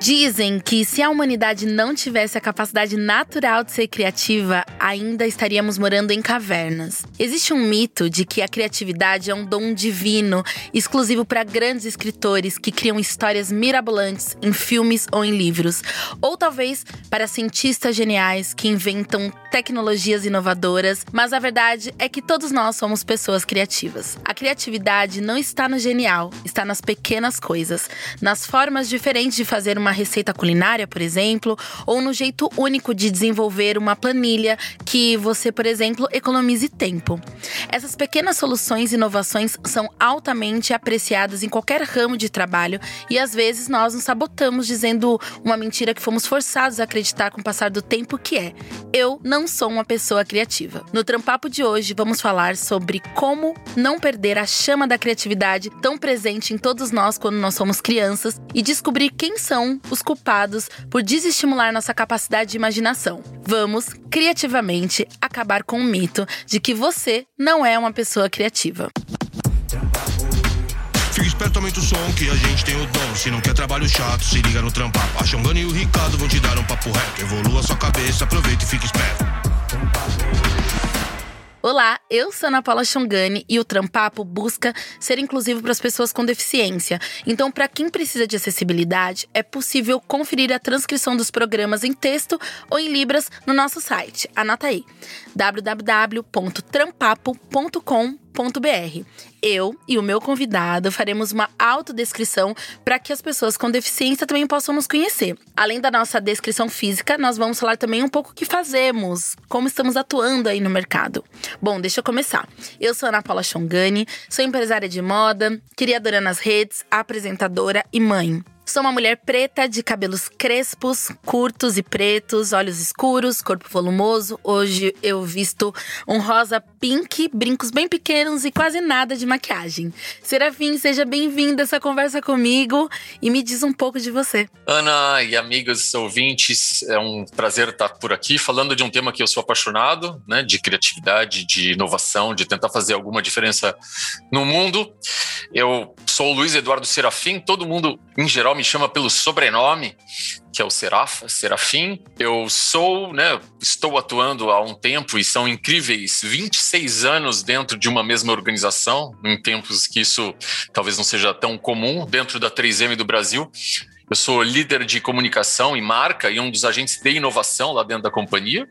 Dizem que se a humanidade não tivesse a capacidade natural de ser criativa, ainda estaríamos morando em cavernas. Existe um mito de que a criatividade é um dom divino, exclusivo para grandes escritores que criam histórias mirabolantes em filmes ou em livros, ou talvez para cientistas geniais que inventam tecnologias inovadoras, mas a verdade é que todos nós somos pessoas criativas. A criatividade não está no genial, está nas pequenas coisas, nas formas diferentes de fazer uma receita culinária, por exemplo, ou no jeito único de desenvolver uma planilha que você, por exemplo, economize tempo. Essas pequenas soluções e inovações são altamente apreciadas em qualquer ramo de trabalho e às vezes nós nos sabotamos dizendo uma mentira que fomos forçados a acreditar com o passar do tempo que é: eu não sou uma pessoa criativa. No Trampapo de hoje vamos falar sobre como não perder a chama da criatividade tão presente em todos nós quando nós somos crianças e descobrir quem são os culpados por desestimular nossa capacidade de imaginação. Vamos, criativamente, acabar com o mito de que você não é uma pessoa criativa. Fica esperto, aumenta o som que a gente tem o dom. Se não quer trabalho chato, se liga no trampar. A Xongana e o Ricardo vão te dar um papo reto. Evolua sua cabeça, aproveita e fica esperto. Olá, eu sou Ana Paula Xongani e o Trampapo busca ser inclusivo para as pessoas com deficiência. Então, para quem precisa de acessibilidade, é possível conferir a transcrição dos programas em texto ou em libras no nosso site. Anota aí: www.trampapo.com.br eu e o meu convidado faremos uma autodescrição para que as pessoas com deficiência também possam nos conhecer. Além da nossa descrição física, nós vamos falar também um pouco o que fazemos, como estamos atuando aí no mercado. Bom, deixa eu começar. Eu sou Ana Paula Chongani, sou empresária de moda, criadora nas redes, apresentadora e mãe. Sou uma mulher preta de cabelos crespos, curtos e pretos, olhos escuros, corpo volumoso. Hoje eu visto um rosa pink, brincos bem pequenos e quase nada de maquiagem. Serafim, seja bem-vinda a essa conversa comigo e me diz um pouco de você. Ana e amigos ouvintes, é um prazer estar por aqui falando de um tema que eu sou apaixonado, né, de criatividade, de inovação, de tentar fazer alguma diferença no mundo. Eu sou o Luiz Eduardo Serafim, todo mundo em geral me chama pelo sobrenome, que é o Serafa, Serafim. Eu sou, né, estou atuando há um tempo e são incríveis 26 anos dentro de uma mesma organização, em tempos que isso talvez não seja tão comum dentro da 3M do Brasil. Eu sou líder de comunicação e marca e um dos agentes de inovação lá dentro da companhia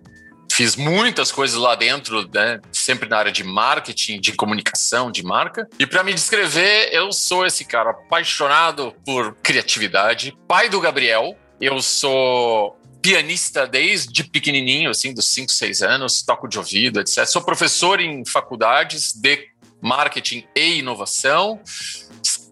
fiz muitas coisas lá dentro, né? Sempre na área de marketing, de comunicação, de marca. E para me descrever, eu sou esse cara apaixonado por criatividade, pai do Gabriel. Eu sou pianista desde pequenininho, assim, dos 5, 6 anos, toco de ouvido, etc. Sou professor em faculdades de marketing e inovação.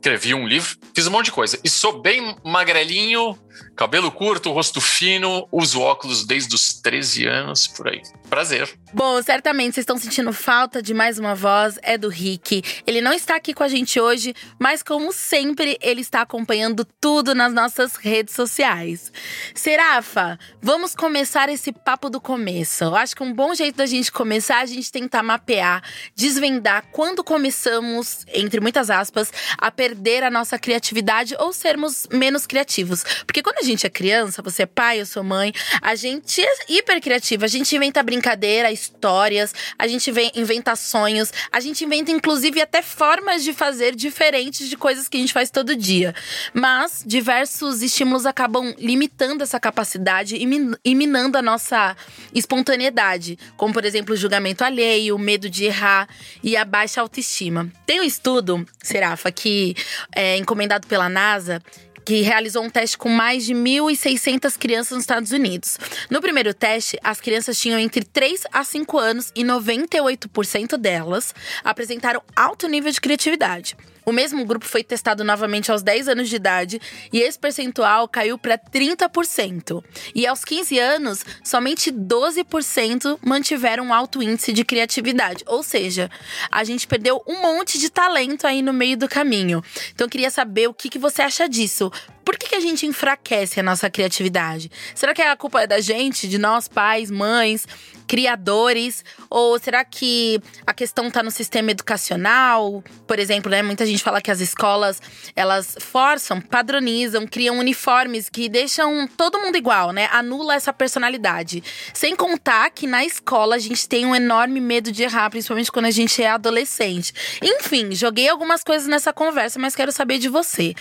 Escrevi um livro, fiz um monte de coisa. E sou bem magrelinho, Cabelo curto, rosto fino, uso óculos desde os 13 anos, por aí. Prazer. Bom, certamente vocês estão sentindo falta de mais uma voz, é do Rick. Ele não está aqui com a gente hoje, mas como sempre, ele está acompanhando tudo nas nossas redes sociais. Serafa, vamos começar esse papo do começo. Eu acho que um bom jeito da gente começar é a gente tentar mapear, desvendar quando começamos, entre muitas aspas, a perder a nossa criatividade ou sermos menos criativos. Porque quando a gente é criança, você é pai, eu sou mãe, a gente é hiper criativa. A gente inventa brincadeira, histórias, a gente inventa sonhos, a gente inventa inclusive até formas de fazer diferentes de coisas que a gente faz todo dia. Mas diversos estímulos acabam limitando essa capacidade e minando a nossa espontaneidade, como por exemplo o julgamento alheio, o medo de errar e a baixa autoestima. Tem um estudo, Serafa, que é encomendado pela NASA que realizou um teste com mais de 1.600 crianças nos Estados Unidos. No primeiro teste, as crianças tinham entre 3 a 5 anos e 98% delas apresentaram alto nível de criatividade. O mesmo grupo foi testado novamente aos 10 anos de idade e esse percentual caiu para 30%. E aos 15 anos, somente 12% mantiveram um alto índice de criatividade. Ou seja, a gente perdeu um monte de talento aí no meio do caminho. Então eu queria saber o que, que você acha disso. Por que, que a gente enfraquece a nossa criatividade? Será que a culpa é da gente, de nós, pais, mães, criadores? Ou será que a questão está no sistema educacional? Por exemplo, né, muita gente fala que as escolas elas forçam, padronizam, criam uniformes que deixam todo mundo igual, né? Anula essa personalidade. Sem contar que na escola a gente tem um enorme medo de errar, principalmente quando a gente é adolescente. Enfim, joguei algumas coisas nessa conversa, mas quero saber de você.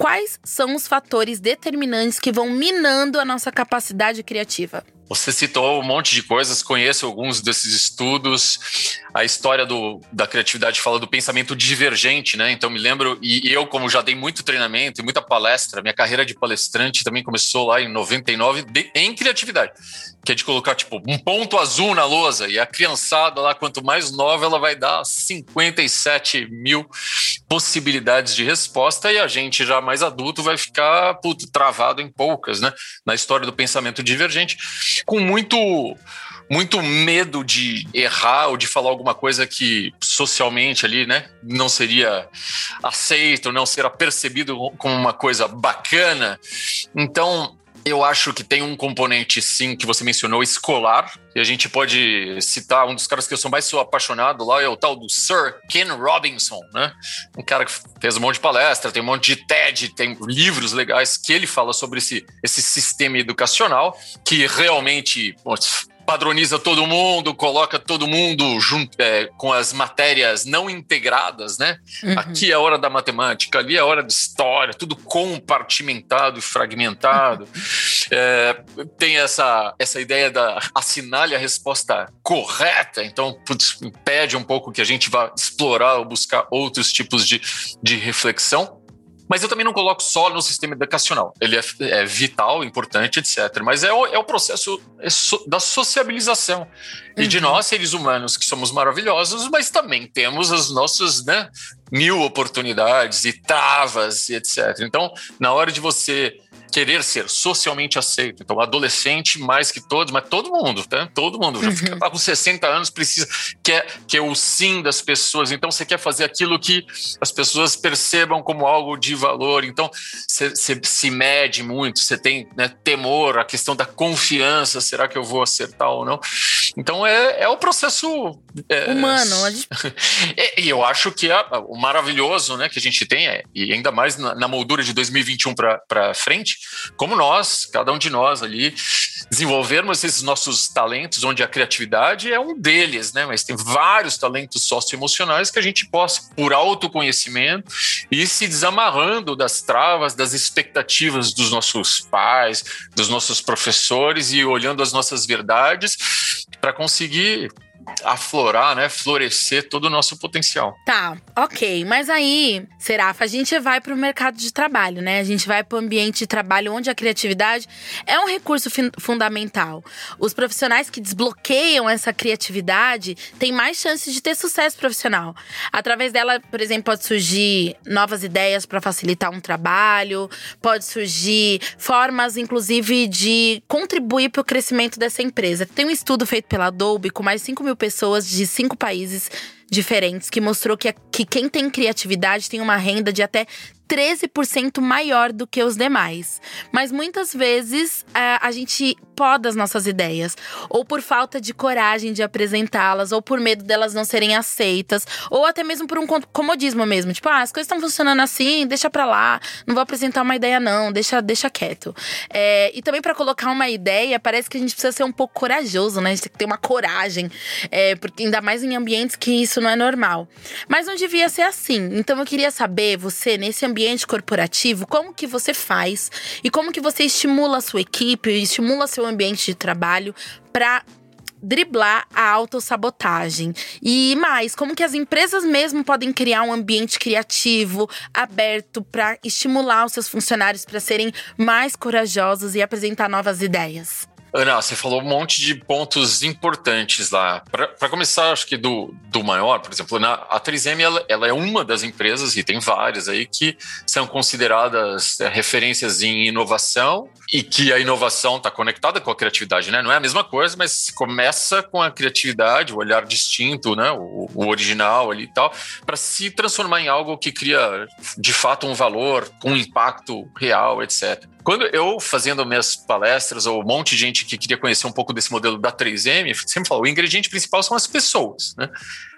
Quais são os fatores determinantes que vão minando a nossa capacidade criativa? Você citou um monte de coisas, conheço alguns desses estudos. A história do, da criatividade fala do pensamento divergente, né? Então me lembro, e eu, como já dei muito treinamento e muita palestra, minha carreira de palestrante também começou lá em 99 de, em criatividade, que é de colocar tipo um ponto azul na lousa, e a criançada lá, quanto mais nova, ela vai dar 57 mil possibilidades de resposta, e a gente já mais adulto vai ficar puto, travado em poucas, né? Na história do pensamento divergente com muito muito medo de errar ou de falar alguma coisa que socialmente ali, né, não seria aceito, não será percebido como uma coisa bacana. Então, eu acho que tem um componente, sim, que você mencionou, escolar. E a gente pode citar um dos caras que eu sou mais sou apaixonado lá, é o tal do Sir Ken Robinson, né? Um cara que fez um monte de palestra, tem um monte de TED, tem livros legais que ele fala sobre esse, esse sistema educacional que realmente padroniza todo mundo, coloca todo mundo junto é, com as matérias não integradas, né? Uhum. Aqui é a hora da matemática, ali é a hora de história, tudo compartimentado e fragmentado. Uhum. É, tem essa, essa ideia da assinale a resposta correta, então putz, impede um pouco que a gente vá explorar ou buscar outros tipos de, de reflexão. Mas eu também não coloco só no sistema educacional. Ele é, é vital, importante, etc. Mas é o, é o processo é da sociabilização. E de uhum. nós, seres humanos, que somos maravilhosos, mas também temos as nossas né, mil oportunidades e travas e etc. Então, na hora de você querer ser socialmente aceito. Então, adolescente mais que todos, mas todo mundo, tá? Todo mundo. Já uhum. fica, tá com 60 anos, precisa, quer, quer o sim das pessoas. Então, você quer fazer aquilo que as pessoas percebam como algo de valor. Então, você, se mede muito, você tem né, temor, a questão da confiança, será que eu vou acertar ou não? Então, é, é o processo... É, Humano. e eu acho que é, o maravilhoso né, que a gente tem, é, e ainda mais na, na moldura de 2021 para frente, como nós, cada um de nós ali, desenvolvermos esses nossos talentos, onde a criatividade é um deles, né? Mas tem vários talentos socioemocionais que a gente possa, por autoconhecimento, ir se desamarrando das travas, das expectativas dos nossos pais, dos nossos professores e olhando as nossas verdades para conseguir aflorar, né, florescer todo o nosso potencial. Tá, ok. Mas aí, Serafa, a gente vai para o mercado de trabalho, né? A gente vai para o ambiente de trabalho onde a criatividade é um recurso fundamental. Os profissionais que desbloqueiam essa criatividade têm mais chances de ter sucesso profissional. Através dela, por exemplo, pode surgir novas ideias para facilitar um trabalho, pode surgir formas, inclusive, de contribuir para o crescimento dessa empresa. Tem um estudo feito pela Adobe com mais de 5 mil pessoas de cinco países diferentes que mostrou que, que quem tem criatividade tem uma renda de até 13% maior do que os demais. Mas muitas vezes a, a gente poda as nossas ideias, ou por falta de coragem de apresentá-las, ou por medo delas não serem aceitas, ou até mesmo por um comodismo mesmo. Tipo, ah, as coisas estão funcionando assim, deixa pra lá, não vou apresentar uma ideia, não, deixa, deixa quieto. É, e também para colocar uma ideia, parece que a gente precisa ser um pouco corajoso, né? A gente tem que ter uma coragem, é, porque ainda mais em ambientes que isso não é normal. Mas não devia ser assim. Então eu queria saber, você, nesse ambiente ambiente corporativo, como que você faz e como que você estimula a sua equipe, estimula seu ambiente de trabalho para driblar a autossabotagem. E mais, como que as empresas mesmo podem criar um ambiente criativo, aberto para estimular os seus funcionários para serem mais corajosos e apresentar novas ideias? Ana, você falou um monte de pontos importantes lá. Para começar, acho que do, do maior, por exemplo, na, a 3M ela, ela, é uma das empresas, e tem várias aí, que são consideradas é, referências em inovação e que a inovação está conectada com a criatividade, né? Não é a mesma coisa, mas começa com a criatividade, o olhar distinto, né? O, o original ali e tal, para se transformar em algo que cria de fato um valor, um impacto real, etc. Quando eu fazendo minhas palestras, ou um monte de gente que queria conhecer um pouco desse modelo da 3M, sempre falo, o ingrediente principal são as pessoas, né?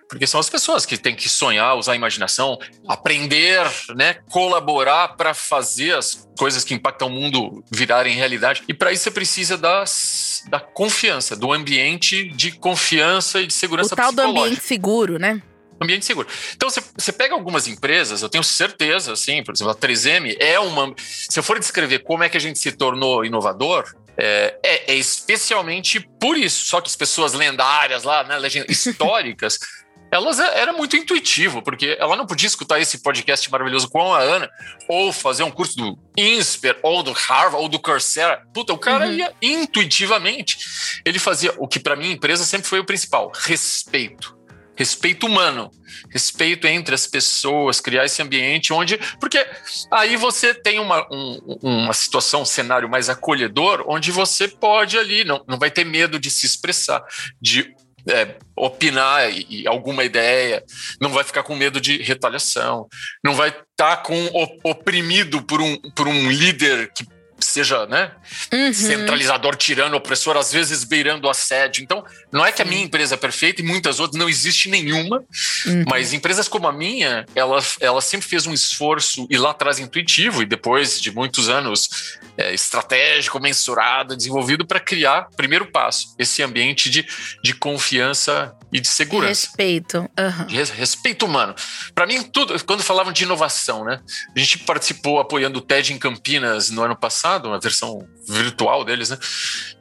Porque são as pessoas que têm que sonhar, usar a imaginação, aprender, né, colaborar para fazer as coisas que impactam o mundo virarem realidade. E para isso você precisa das, da confiança, do ambiente de confiança e de segurança o tal do ambiente seguro, né? Ambiente seguro. Então, você pega algumas empresas, eu tenho certeza, assim, por exemplo, a 3M é uma. Se eu for descrever como é que a gente se tornou inovador, é, é, é especialmente por isso. Só que as pessoas lendárias lá, né, históricas, elas é, era muito intuitivo, porque ela não podia escutar esse podcast maravilhoso com a Ana, ou fazer um curso do INSPER, ou do Harvard, ou do Coursera. Puta, o cara uhum. ia intuitivamente. Ele fazia o que para mim empresa sempre foi o principal: respeito respeito humano, respeito entre as pessoas, criar esse ambiente onde. Porque aí você tem uma, um, uma situação, um cenário mais acolhedor, onde você pode ali, não, não vai ter medo de se expressar, de é, opinar e, e, alguma ideia, não vai ficar com medo de retaliação, não vai estar tá com oprimido por um, por um líder que seja né, uhum. centralizador, tirando, opressor, às vezes beirando assédio. Então, não é que a minha empresa é perfeita e muitas outras não existe nenhuma, uhum. mas empresas como a minha, ela, ela sempre fez um esforço e lá atrás intuitivo e depois de muitos anos é, estratégico, mensurado, desenvolvido para criar, primeiro passo, esse ambiente de, de confiança e de segurança. Respeito. Uhum. De respeito humano. Para mim, tudo, quando falavam de inovação, né? A gente participou apoiando o TED em Campinas no ano passado, uma versão virtual deles, né?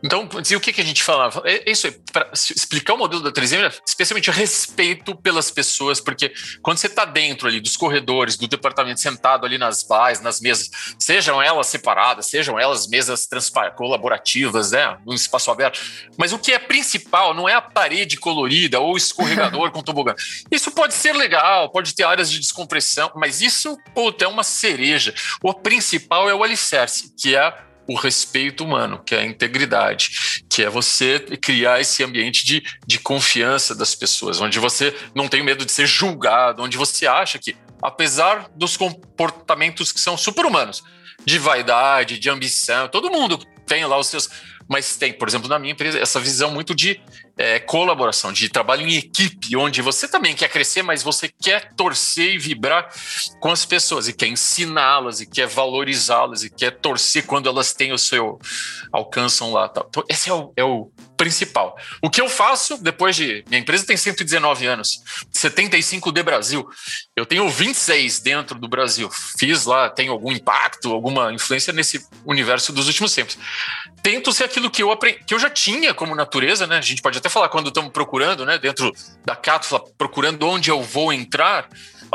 Então, o que, que a gente falava? É, isso aí, para explicar o modelo da 3M, especialmente o respeito pelas pessoas, porque quando você está dentro ali dos corredores, do departamento, sentado ali nas bares, nas mesas, sejam elas separadas, sejam elas mesas colaborativas, né? Num espaço aberto, mas o que é principal não é a parede colorida ou escorregador com tobogã. Isso pode ser legal, pode ter áreas de descompressão, mas isso, puta, é uma cereja. O principal é o alicerce, que é o respeito humano, que é a integridade, que é você criar esse ambiente de, de confiança das pessoas, onde você não tem medo de ser julgado, onde você acha que, apesar dos comportamentos que são super-humanos, de vaidade, de ambição, todo mundo tem lá os seus mas tem, por exemplo, na minha empresa, essa visão muito de é, colaboração, de trabalho em equipe, onde você também quer crescer, mas você quer torcer e vibrar com as pessoas, e quer ensiná-las, e quer valorizá-las, e quer torcer quando elas têm o seu alcançam lá. Tal. Então, esse é o, é o principal. O que eu faço depois de. Minha empresa tem 119 anos, 75 de Brasil. Eu tenho 26 dentro do Brasil. Fiz lá, tenho algum impacto, alguma influência nesse universo dos últimos tempos. Tento ser aquilo que eu aprendi, que eu já tinha como natureza, né? A gente pode até falar quando estamos procurando, né? Dentro da Cátula, procurando onde eu vou entrar.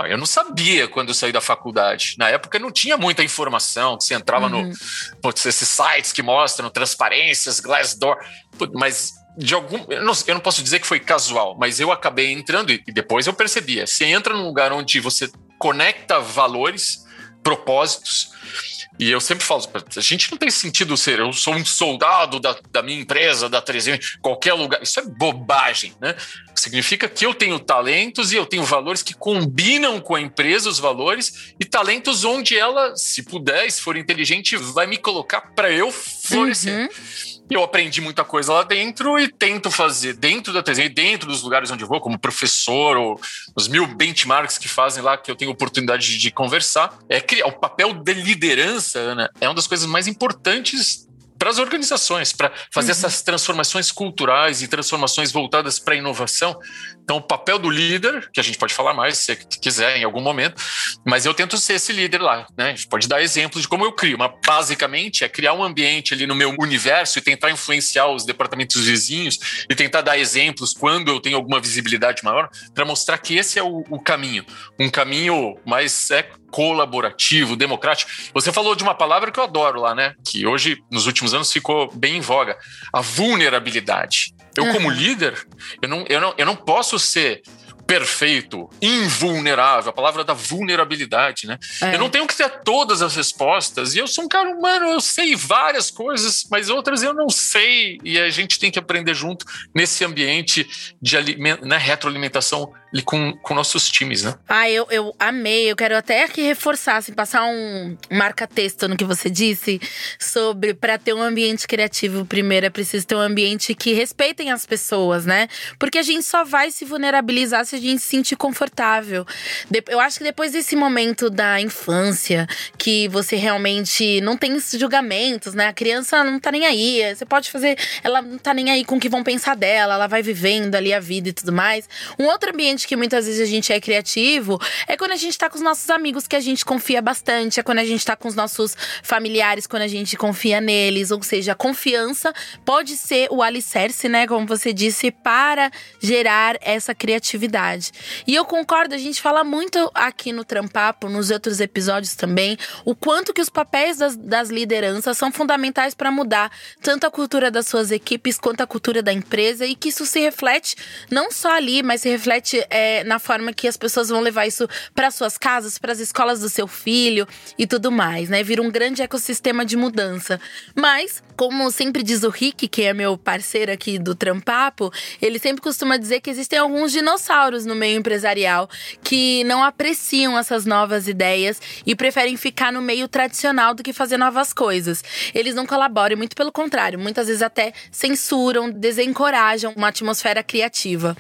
Eu não sabia quando eu saí da faculdade. Na época não tinha muita informação. Você entrava uhum. no. Putz, esses sites que mostram transparências, Glassdoor. Mas de algum. Eu não, eu não, posso dizer que foi casual, mas eu acabei entrando e, e depois eu percebia. Você entra num lugar onde você conecta valores, propósitos. E eu sempre falo, a gente não tem sentido ser, eu sou um soldado da, da minha empresa, da 3M, qualquer lugar. Isso é bobagem, né? Significa que eu tenho talentos e eu tenho valores que combinam com a empresa, os valores, e talentos onde ela, se puder, se for inteligente, vai me colocar para eu florescer. Uhum. Eu aprendi muita coisa lá dentro e tento fazer dentro da 3M, dentro dos lugares onde eu vou, como professor, ou os mil benchmarks que fazem lá, que eu tenho oportunidade de conversar. É criar o papel de liderança, Ana, é uma das coisas mais importantes para as organizações, para fazer uhum. essas transformações culturais e transformações voltadas para a inovação. Então, o papel do líder, que a gente pode falar mais se quiser em algum momento, mas eu tento ser esse líder lá. Né? A gente pode dar exemplos de como eu crio, mas basicamente é criar um ambiente ali no meu universo e tentar influenciar os departamentos vizinhos e tentar dar exemplos quando eu tenho alguma visibilidade maior para mostrar que esse é o, o caminho. Um caminho mais é, colaborativo, democrático. Você falou de uma palavra que eu adoro lá, né? Que hoje, nos últimos anos ficou bem em voga. A vulnerabilidade. Eu, como líder, eu não, eu, não, eu não posso ser perfeito, invulnerável, a palavra da vulnerabilidade, né? É. Eu não tenho que ter todas as respostas, e eu sou um cara humano, eu sei várias coisas, mas outras eu não sei, e a gente tem que aprender junto nesse ambiente de né, retroalimentação com, com nossos times, né? Ah, eu, eu amei. Eu quero até aqui reforçar, assim, passar um marca-texto no que você disse sobre para ter um ambiente criativo, primeiro é preciso ter um ambiente que respeitem as pessoas, né? Porque a gente só vai se vulnerabilizar se a gente se sentir confortável. Eu acho que depois desse momento da infância, que você realmente não tem julgamentos, né? A criança não tá nem aí. Você pode fazer. Ela não tá nem aí com o que vão pensar dela, ela vai vivendo ali a vida e tudo mais. Um outro ambiente que muitas vezes a gente é criativo é quando a gente tá com os nossos amigos que a gente confia bastante, é quando a gente tá com os nossos familiares, quando a gente confia neles. Ou seja, a confiança pode ser o alicerce, né? Como você disse, para gerar essa criatividade. E eu concordo, a gente fala muito aqui no Trampapo, nos outros episódios também, o quanto que os papéis das, das lideranças são fundamentais para mudar tanto a cultura das suas equipes quanto a cultura da empresa e que isso se reflete não só ali, mas se reflete é, na forma que as pessoas vão levar isso para suas casas, para as escolas do seu filho e tudo mais, né? Vira um grande ecossistema de mudança. Mas, como sempre diz o Rick, que é meu parceiro aqui do Trampapo, ele sempre costuma dizer que existem alguns dinossauros no meio empresarial que não apreciam essas novas ideias e preferem ficar no meio tradicional do que fazer novas coisas. Eles não colaboram, muito pelo contrário, muitas vezes até censuram, desencorajam uma atmosfera criativa.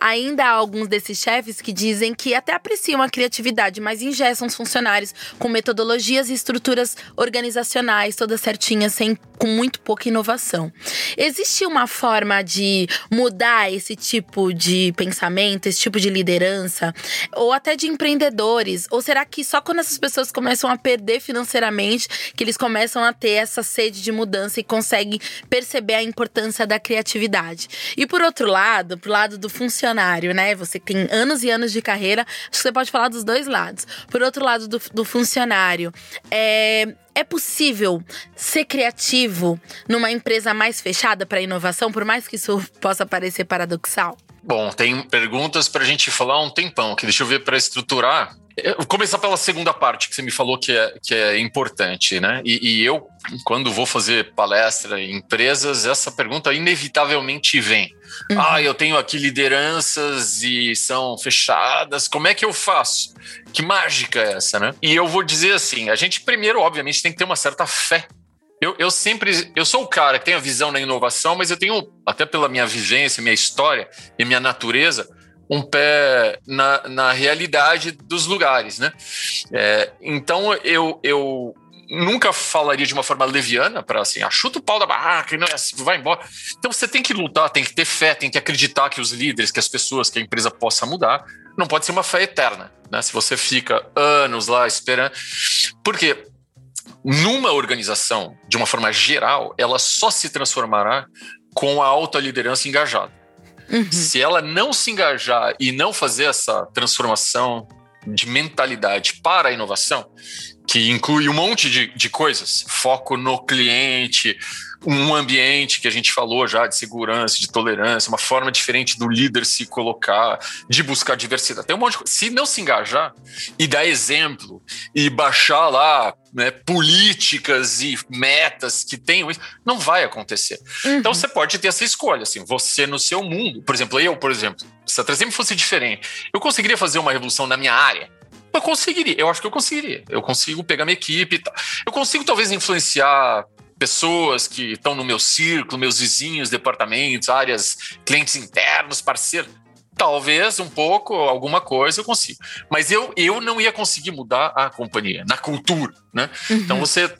Ainda há alguns desses chefes que dizem que até apreciam a criatividade, mas ingessam os funcionários com metodologias e estruturas organizacionais todas certinhas, sem, com muito pouca inovação. Existe uma forma de mudar esse tipo de pensamento, esse tipo de liderança, ou até de empreendedores? Ou será que só quando essas pessoas começam a perder financeiramente que eles começam a ter essa sede de mudança e conseguem perceber a importância da criatividade? E por outro lado, pro lado do funcionário, né? Você tem anos e anos de carreira, acho que você pode falar dos dois lados. Por outro lado, do, do funcionário, é, é possível ser criativo numa empresa mais fechada para inovação, por mais que isso possa parecer paradoxal? Bom, tem perguntas para a gente falar um tempão, que deixa eu ver para estruturar. Eu vou começar pela segunda parte que você me falou que é, que é importante, né? E, e eu, quando vou fazer palestra em empresas, essa pergunta inevitavelmente vem. Uhum. Ah, eu tenho aqui lideranças e são fechadas, como é que eu faço? Que mágica é essa, né? E eu vou dizer assim: a gente primeiro, obviamente, tem que ter uma certa fé eu, eu sempre, eu sou o cara que tem a visão na inovação, mas eu tenho, até pela minha vivência, minha história e minha natureza, um pé na, na realidade dos lugares, né? É, então eu, eu nunca falaria de uma forma leviana para assim, ah, chuta o pau da barraca não é assim, vai embora. Então você tem que lutar, tem que ter fé, tem que acreditar que os líderes, que as pessoas, que a empresa possa mudar. Não pode ser uma fé eterna, né? Se você fica anos lá esperando. Por quê? Numa organização, de uma forma geral, ela só se transformará com a alta liderança engajada. Uhum. Se ela não se engajar e não fazer essa transformação de mentalidade para a inovação, que inclui um monte de, de coisas, foco no cliente, um ambiente que a gente falou já de segurança, de tolerância, uma forma diferente do líder se colocar, de buscar diversidade. Tem um monte de coisa. Se não se engajar e dar exemplo e baixar lá né, políticas e metas que tenham isso, não vai acontecer. Uhum. Então você pode ter essa escolha, assim, você no seu mundo. Por exemplo, eu, por exemplo, se a 3M fosse diferente, eu conseguiria fazer uma revolução na minha área? Eu conseguiria, eu acho que eu conseguiria. Eu consigo pegar minha equipe e tal. Eu consigo talvez influenciar pessoas que estão no meu círculo, meus vizinhos, departamentos, áreas, clientes internos, parceiros. Talvez um pouco, alguma coisa eu consigo. Mas eu, eu não ia conseguir mudar a companhia, na cultura, né? Uhum. Então você.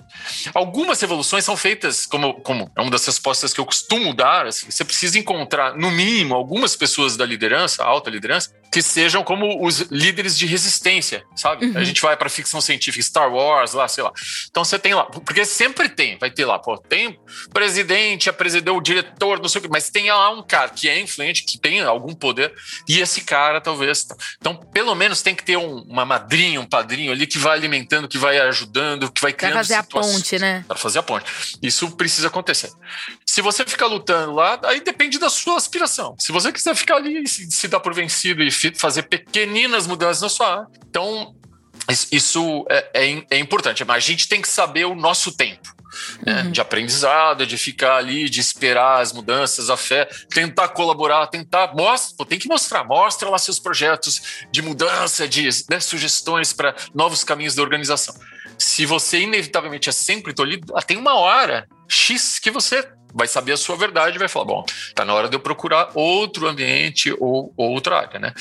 Algumas revoluções são feitas, como, como é uma das respostas que eu costumo dar, assim, você precisa encontrar, no mínimo, algumas pessoas da liderança, alta liderança, que sejam como os líderes de resistência, sabe? Uhum. A gente vai para ficção científica, Star Wars, lá, sei lá. Então você tem lá, porque sempre tem, vai ter lá, pô, tem presidente, a presidente, o diretor, não sei o que, mas tem lá um cara que é influente, que tem algum poder, e esse cara talvez. Então, pelo menos tem que ter um, uma madrinha, um padrinho ali que vai alimentando, que vai ajudando ajudando, que vai criando Para fazer a ponte, né? Para fazer a ponte. Isso precisa acontecer. Se você ficar lutando lá, aí depende da sua aspiração. Se você quiser ficar ali e se, se dar por vencido e fazer pequeninas mudanças na sua área, então isso é, é, é importante. Mas a gente tem que saber o nosso tempo né, uhum. de aprendizado, de ficar ali, de esperar as mudanças, a fé, tentar colaborar, tentar. Mostra, tem que mostrar, mostra lá seus projetos de mudança, de né, sugestões para novos caminhos da organização. Se você inevitavelmente é sempre tolhido, tem uma hora X que você vai saber a sua verdade e vai falar: bom, tá na hora de eu procurar outro ambiente ou outra área, né?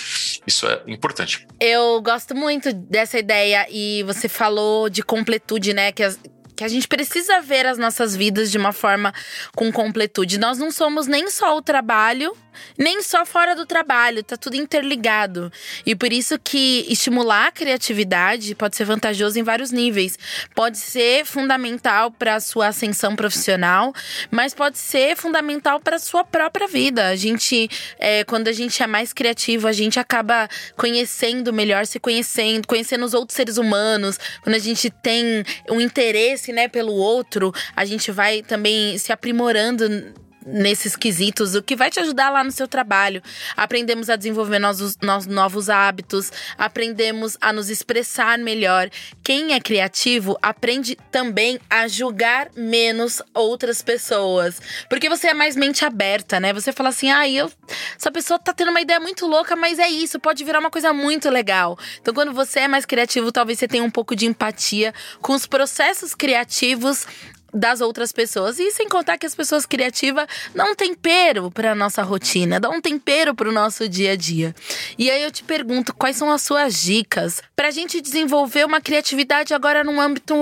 Isso é importante. Eu gosto muito dessa ideia e você falou de completude, né? Que as, que a gente precisa ver as nossas vidas de uma forma com completude. Nós não somos nem só o trabalho, nem só fora do trabalho, tá tudo interligado. E por isso que estimular a criatividade pode ser vantajoso em vários níveis. Pode ser fundamental para sua ascensão profissional, mas pode ser fundamental para sua própria vida. A gente, é, quando a gente é mais criativo, a gente acaba conhecendo melhor, se conhecendo, conhecendo os outros seres humanos. Quando a gente tem um interesse, né, pelo outro, a gente vai também se aprimorando nesses quesitos, o que vai te ajudar lá no seu trabalho. Aprendemos a desenvolver nossos, nossos novos hábitos, aprendemos a nos expressar melhor. Quem é criativo aprende também a julgar menos outras pessoas. Porque você é mais mente aberta, né? Você fala assim: ah, eu, essa pessoa tá tendo uma ideia muito louca, mas é isso, pode virar uma coisa muito legal. Então, quando você é mais criativo, talvez você tenha um pouco de empatia com os processos criativos das outras pessoas. E sem contar que as pessoas criativas dão um tempero para nossa rotina, dão um tempero para o nosso dia a dia. E aí eu te pergunto, quais são as suas dicas para a gente desenvolver uma criatividade agora num âmbito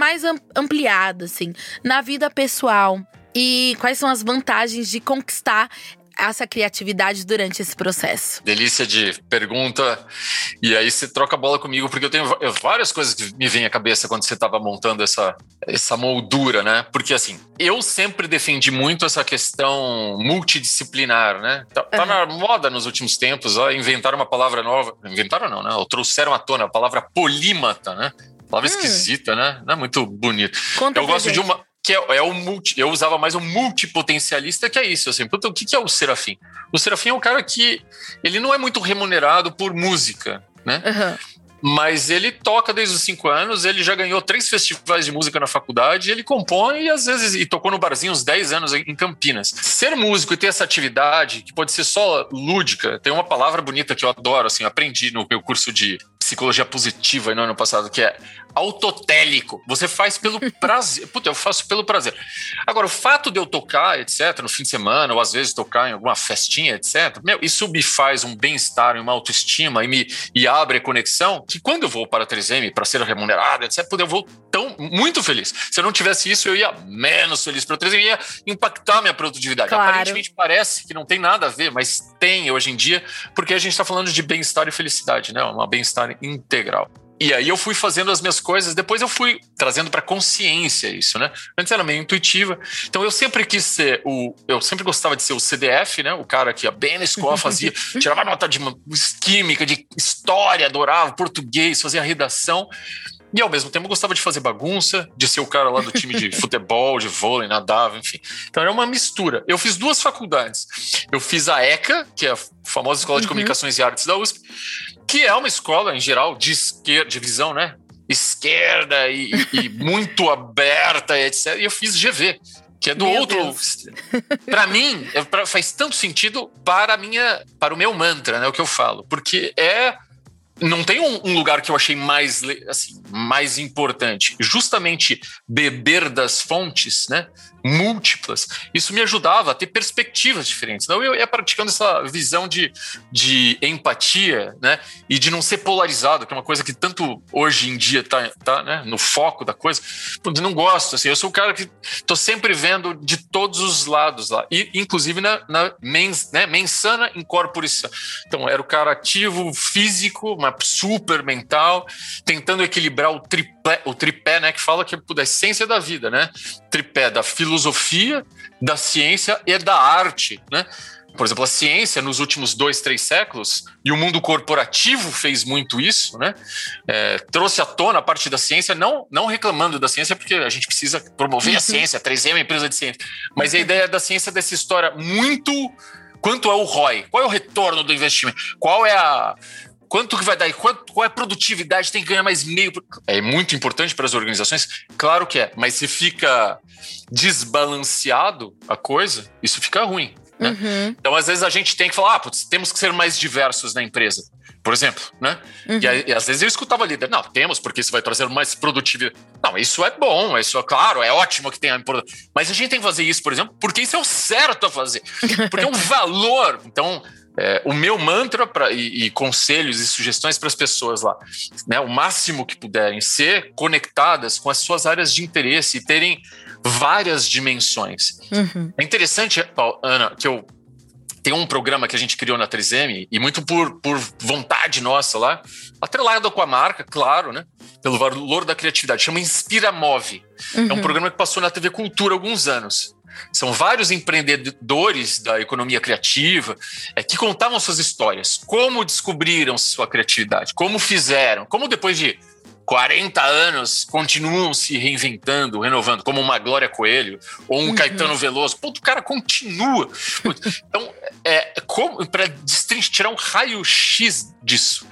mais ampliado, assim, na vida pessoal? E quais são as vantagens de conquistar essa criatividade durante esse processo? Delícia de pergunta. E aí você troca a bola comigo, porque eu tenho várias coisas que me vêm à cabeça quando você estava montando essa, essa moldura, né? Porque assim, eu sempre defendi muito essa questão multidisciplinar, né? Tá, tá uhum. na moda nos últimos tempos, ó, inventaram uma palavra nova. Inventaram não, né? Ou trouxeram à tona a palavra polímata, né? Palavra hum. esquisita, né? Não é muito bonito. Conta eu gosto gente. de uma que é, é, o multi, eu usava mais um multipotencialista, que é isso, assim, puta, o que, que é o Serafim? O Serafim é um cara que ele não é muito remunerado por música, né? Uhum. Mas ele toca desde os cinco anos, ele já ganhou três festivais de música na faculdade, ele compõe e às vezes e tocou no barzinho uns 10 anos em Campinas. Ser músico e ter essa atividade, que pode ser só lúdica, tem uma palavra bonita que eu adoro, assim, aprendi no meu curso de psicologia positiva no ano passado, que é autotélico. Você faz pelo prazer. Puta, eu faço pelo prazer. Agora, o fato de eu tocar, etc., no fim de semana, ou às vezes tocar em alguma festinha, etc., meu, isso me faz um bem-estar, uma autoestima e me e abre a conexão que quando eu vou para a 3M para ser remunerado, etc., eu vou tão muito feliz. Se eu não tivesse isso, eu ia menos feliz para a 3M, ia impactar minha produtividade. Claro. Aparentemente parece que não tem nada a ver, mas tem hoje em dia, porque a gente está falando de bem-estar e felicidade, né? Uma bem-estar integral. E aí eu fui fazendo as minhas coisas, depois eu fui trazendo para consciência isso, né? Antes era meio intuitiva. Então eu sempre quis ser o. Eu sempre gostava de ser o CDF, né? O cara que ia bem na escola, fazia, tirava nota de química, de história, adorava português, fazia redação. E ao mesmo tempo gostava de fazer bagunça, de ser o cara lá do time de futebol, de vôlei, nadava, enfim. Então era uma mistura. Eu fiz duas faculdades. Eu fiz a ECA, que é a famosa Escola de uhum. Comunicações e Artes da USP, que é uma escola, em geral, de esquerda, de visão, né? Esquerda e, e muito aberta, etc. E eu fiz GV, que é do Meu outro. Para mim, é pra, faz tanto sentido para a minha, para o meu mantra, né? O que eu falo, porque é não tem um, um, lugar que eu achei mais, assim, mais importante. Justamente beber das fontes, né? Múltiplas, isso me ajudava a ter perspectivas diferentes. Então eu ia praticando essa visão de, de empatia, né? E de não ser polarizado, que é uma coisa que tanto hoje em dia tá, tá né? no foco da coisa. Eu não gosto, assim, eu sou o cara que tô sempre vendo de todos os lados lá, e inclusive na, na mens, né? mensana incorporis. Então era o cara ativo, físico, uma super mental, tentando equilibrar o tripé, o tripé, né? Que fala que é a essência da vida, né? Tripé da filosofia da ciência e da arte, né? Por exemplo, a ciência nos últimos dois, três séculos, e o mundo corporativo fez muito isso, né? É, trouxe à tona a parte da ciência, não, não reclamando da ciência, porque a gente precisa promover a ciência, a 3M é uma empresa de ciência, mas a ideia da ciência dessa história muito. Quanto é o ROI? Qual é o retorno do investimento? Qual é a Quanto que vai dar? Quanto, qual é a produtividade? Tem que ganhar mais meio. É muito importante para as organizações? Claro que é, mas se fica desbalanceado a coisa, isso fica ruim. Né? Uhum. Então, às vezes, a gente tem que falar: ah, putz, temos que ser mais diversos na empresa, por exemplo. Né? Uhum. E, e, às vezes eu escutava líder: não, temos, porque isso vai trazer mais produtividade. Não, isso é bom, isso é claro, é ótimo que tenha importância. Mas a gente tem que fazer isso, por exemplo, porque isso é o certo a fazer. Porque é um valor. Então é, o meu mantra pra, e, e, conselhos e sugestões para as pessoas lá, né, o máximo que puderem, ser conectadas com as suas áreas de interesse e terem várias dimensões. Uhum. É interessante, Ana, que eu tem um programa que a gente criou na 3M, e muito por, por vontade nossa lá, atrelado com a marca, claro, né? Pelo valor da criatividade, chama Inspira Move. Uhum. É um uhum. programa que passou na TV Cultura há alguns anos. São vários empreendedores da economia criativa é, que contavam suas histórias, como descobriram sua criatividade, como fizeram, como depois de 40 anos continuam se reinventando, renovando, como uma Glória Coelho ou um uhum. Caetano Veloso. Pô, o cara continua. Então, é, como para tirar um raio-x disso.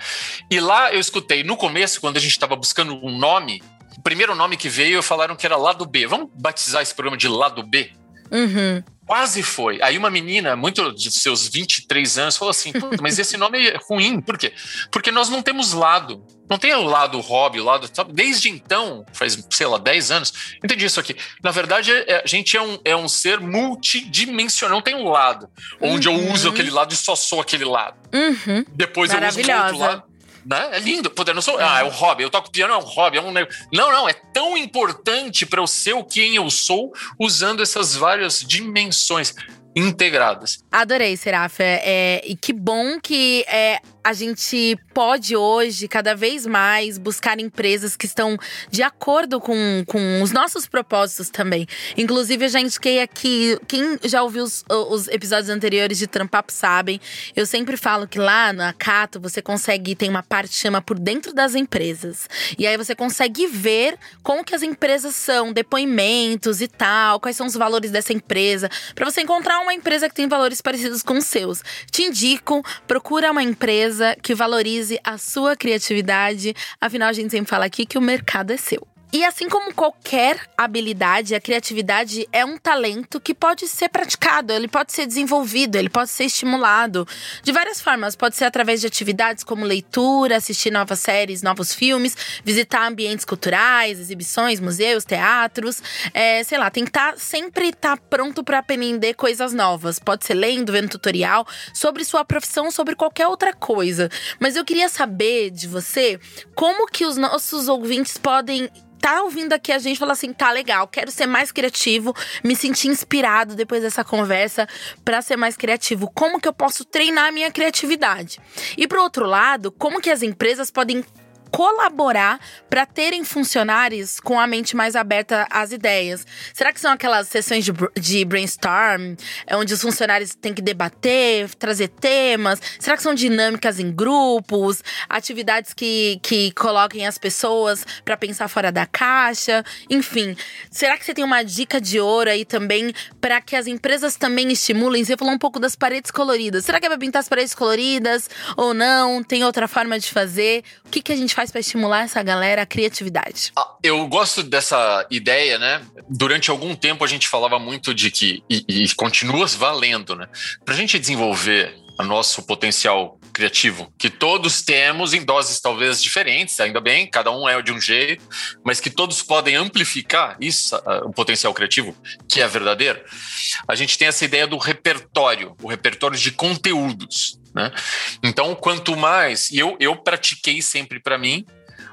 E lá eu escutei, no começo, quando a gente estava buscando um nome, o primeiro nome que veio, falaram que era Lado B. Vamos batizar esse programa de Lado B? Uhum. Quase foi. Aí uma menina, muito de seus 23 anos, falou assim: mas esse nome é ruim. Por quê? Porque nós não temos lado. Não tem o lado hobby, o lado. Desde então, faz, sei lá, 10 anos, entendi isso aqui. Na verdade, é, a gente é um, é um ser multidimensional, não tem um lado, onde uhum. eu uso aquele lado e só sou aquele lado. Uhum. Depois eu uso o outro lado. Né? É lindo. Poder, não sou, ah, é um hobby. Eu toco piano, é um hobby. É um... Não, não. É tão importante para eu ser o quem eu sou usando essas várias dimensões integradas. Adorei, Serafa. É, e que bom que é, a gente pode hoje, cada vez mais, buscar empresas que estão de acordo com, com os nossos propósitos também. Inclusive, eu já indiquei aqui, quem já ouviu os, os episódios anteriores de Trampap sabem, eu sempre falo que lá na Cato você consegue, tem uma parte que chama por dentro das empresas. E aí você consegue ver como que as empresas são, depoimentos e tal, quais são os valores dessa empresa, para você encontrar uma empresa que tem valores parecidos com os seus. Te indico, procura uma empresa empresa que valorize a sua criatividade. Afinal, a gente sempre fala aqui que o mercado é seu. E assim como qualquer habilidade, a criatividade é um talento que pode ser praticado, ele pode ser desenvolvido, ele pode ser estimulado de várias formas. Pode ser através de atividades como leitura, assistir novas séries, novos filmes, visitar ambientes culturais, exibições, museus, teatros. É, sei lá, estar tá, sempre estar tá pronto para aprender coisas novas. Pode ser lendo, vendo tutorial sobre sua profissão, sobre qualquer outra coisa. Mas eu queria saber de você como que os nossos ouvintes podem tá ouvindo aqui a gente falar assim, tá legal, quero ser mais criativo, me sentir inspirado depois dessa conversa para ser mais criativo. Como que eu posso treinar a minha criatividade? E pro outro lado, como que as empresas podem colaborar para terem funcionários com a mente mais aberta às ideias? Será que são aquelas sessões de, de brainstorm, é onde os funcionários têm que debater, trazer temas? Será que são dinâmicas em grupos, atividades que, que coloquem as pessoas para pensar fora da caixa? Enfim, será que você tem uma dica de ouro aí também para que as empresas também estimulem? Você falou um pouco das paredes coloridas. Será que é para pintar as paredes coloridas ou não? Tem outra forma de fazer? O que, que a gente faz? Faz para estimular essa galera a criatividade? Ah, eu gosto dessa ideia, né? Durante algum tempo a gente falava muito de que, e, e continua valendo, né? Para a gente desenvolver o nosso potencial criativo, que todos temos em doses talvez diferentes, ainda bem, cada um é de um jeito, mas que todos podem amplificar isso, uh, o potencial criativo, que é verdadeiro. A gente tem essa ideia do repertório, o repertório de conteúdos. Né? Então, quanto mais. Eu, eu pratiquei sempre para mim.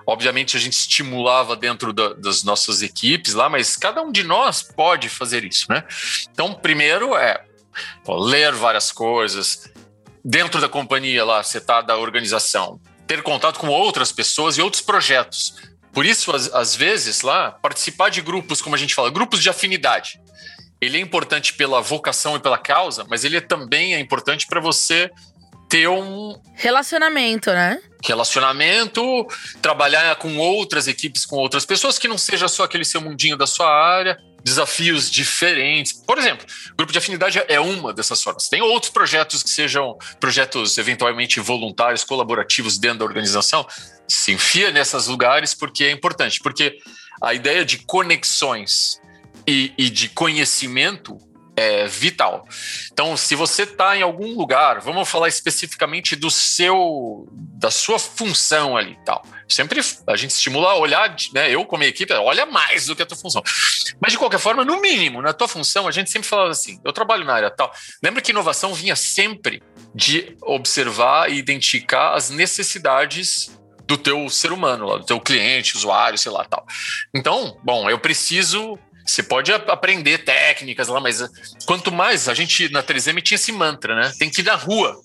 Obviamente, a gente estimulava dentro da, das nossas equipes lá, mas cada um de nós pode fazer isso. Né? Então, primeiro é ler várias coisas. Dentro da companhia lá, você está da organização, ter contato com outras pessoas e outros projetos. Por isso, às, vezes, lá, participar de grupos, como a gente fala, grupos de afinidade ele é importante pela vocação e pela causa, mas ele também é importante para você ter um relacionamento, né? Relacionamento, trabalhar com outras equipes, com outras pessoas, que não seja só aquele seu mundinho da sua área, desafios diferentes. Por exemplo, grupo de afinidade é uma dessas formas. Tem outros projetos que sejam projetos eventualmente voluntários, colaborativos dentro da organização. Se enfia nesses lugares porque é importante, porque a ideia de conexões e, e de conhecimento é vital. Então, se você está em algum lugar, vamos falar especificamente do seu, da sua função ali, tal. Sempre a gente estimula a olhar, né? Eu como equipe, olha mais do que a tua função. Mas de qualquer forma, no mínimo, na tua função, a gente sempre falava assim: eu trabalho na área tal. Lembra que inovação vinha sempre de observar e identificar as necessidades do teu ser humano, do teu cliente, usuário, sei lá, tal. Então, bom, eu preciso você pode aprender técnicas lá, mas quanto mais a gente na 3M tinha esse mantra, né? Tem que ir na rua,